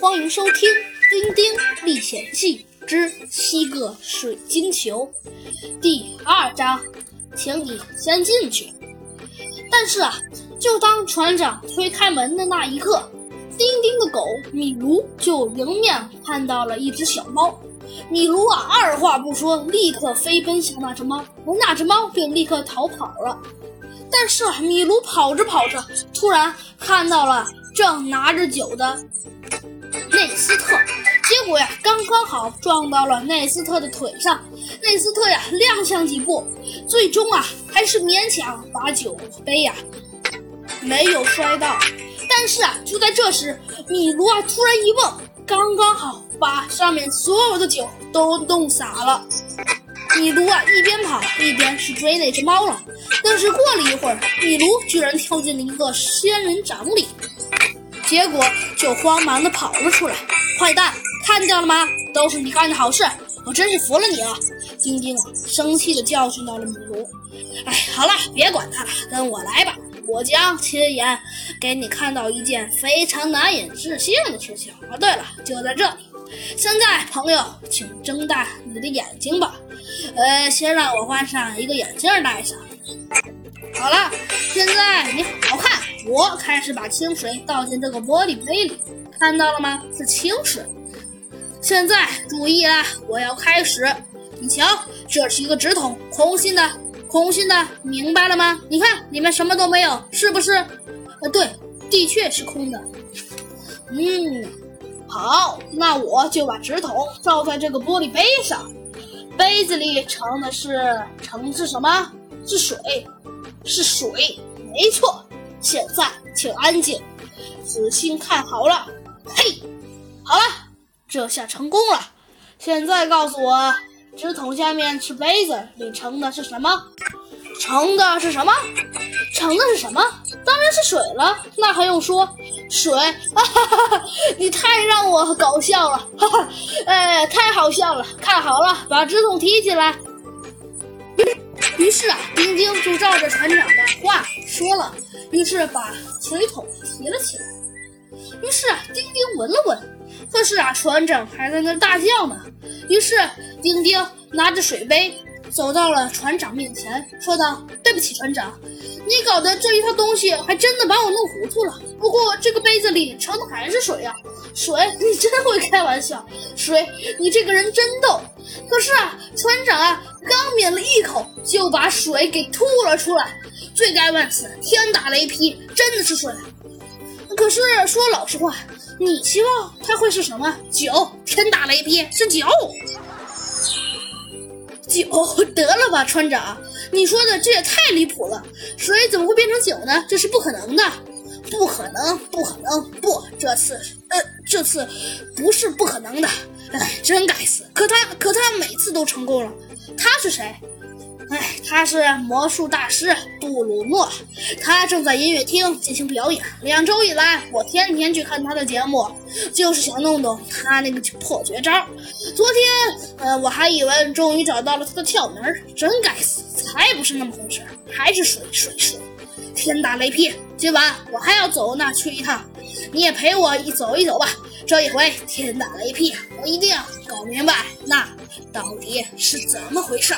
欢迎收听《丁丁历险记之七个水晶球》第二章，请你先进去。但是啊，就当船长推开门的那一刻，丁丁的狗米卢就迎面看到了一只小猫。米卢啊，二话不说，立刻飞奔向那只猫，而那只猫便立刻逃跑了。但是啊，米卢跑着跑着，突然看到了正拿着酒的内斯特，结果呀，刚刚好撞到了内斯特的腿上。内斯特呀，踉跄几步，最终啊，还是勉强把酒杯呀没有摔到。但是啊，就在这时，米卢啊突然一蹦，刚刚好把上面所有的酒都弄洒了。米卢啊一边跑一边去追那只猫了。但是过了一会儿，米卢居然跳进了一个仙人掌里，结果就慌忙的跑了出来。坏蛋，看见了吗？都是你干的好事，我真是服了你了！丁丁，生气的教训到了米卢。哎，好了，别管他了，跟我来吧，我将亲眼给你看到一件非常难以置信的事情。啊，对了，就在这里。现在，朋友，请睁大你的眼睛吧。呃，先让我换上一个眼镜戴上。好了，现在你好好看。我开始把清水倒进这个玻璃杯里，看到了吗？是清水。现在注意啦，我要开始。你瞧，这是一个纸筒，空心的，空心的，明白了吗？你看里面什么都没有，是不是？呃，对，的确是空的。嗯，好，那我就把纸筒照在这个玻璃杯上。杯子里盛的是盛的是什么？是水，是水，没错。现在请安静，仔细看好了。嘿，好了，这下成功了。现在告诉我，纸筒下面是杯子，里盛的是什么？盛的是什么？盛的是什么？当然是水了。那还用说？水！哈哈哈！你太让我搞笑了，哈哈！哎，太好笑了。看好了，把纸筒提起来。于是啊，丁丁就照着船长的话说了，于是把水桶提了起来。于是啊，丁丁闻了闻，可是啊，船长还在那大叫呢。于是丁丁拿着水杯走到了船长面前，说道：“对不起，船长，你搞的这一套东西还真的把我弄糊涂了。不过这个杯子里盛的还是水呀，水！你真会开玩笑，水！你这个人真逗。可是啊，船长啊。”刚抿了一口，就把水给吐了出来，罪该万死，天打雷劈，真的是水。可是说老实话，你希望它会是什么？酒？天打雷劈是酒？酒？得了吧，船长，你说的这也太离谱了，水怎么会变成酒呢？这是不可能的，不可能，不可能，不，这次，呃，这次不是不可能的。哎，真该死！可他，可他每次都成功了。他是谁？哎，他是魔术大师布鲁诺，他正在音乐厅进行表演。两周以来，我天天去看他的节目，就是想弄懂他那个破绝招。昨天，呃，我还以为终于找到了他的窍门，真该死，才不是那么回事，还是水水水，天打雷劈！今晚我还要走那去一趟，你也陪我一走一走吧。这一回天打雷劈，我一定要搞明白那到底是怎么回事。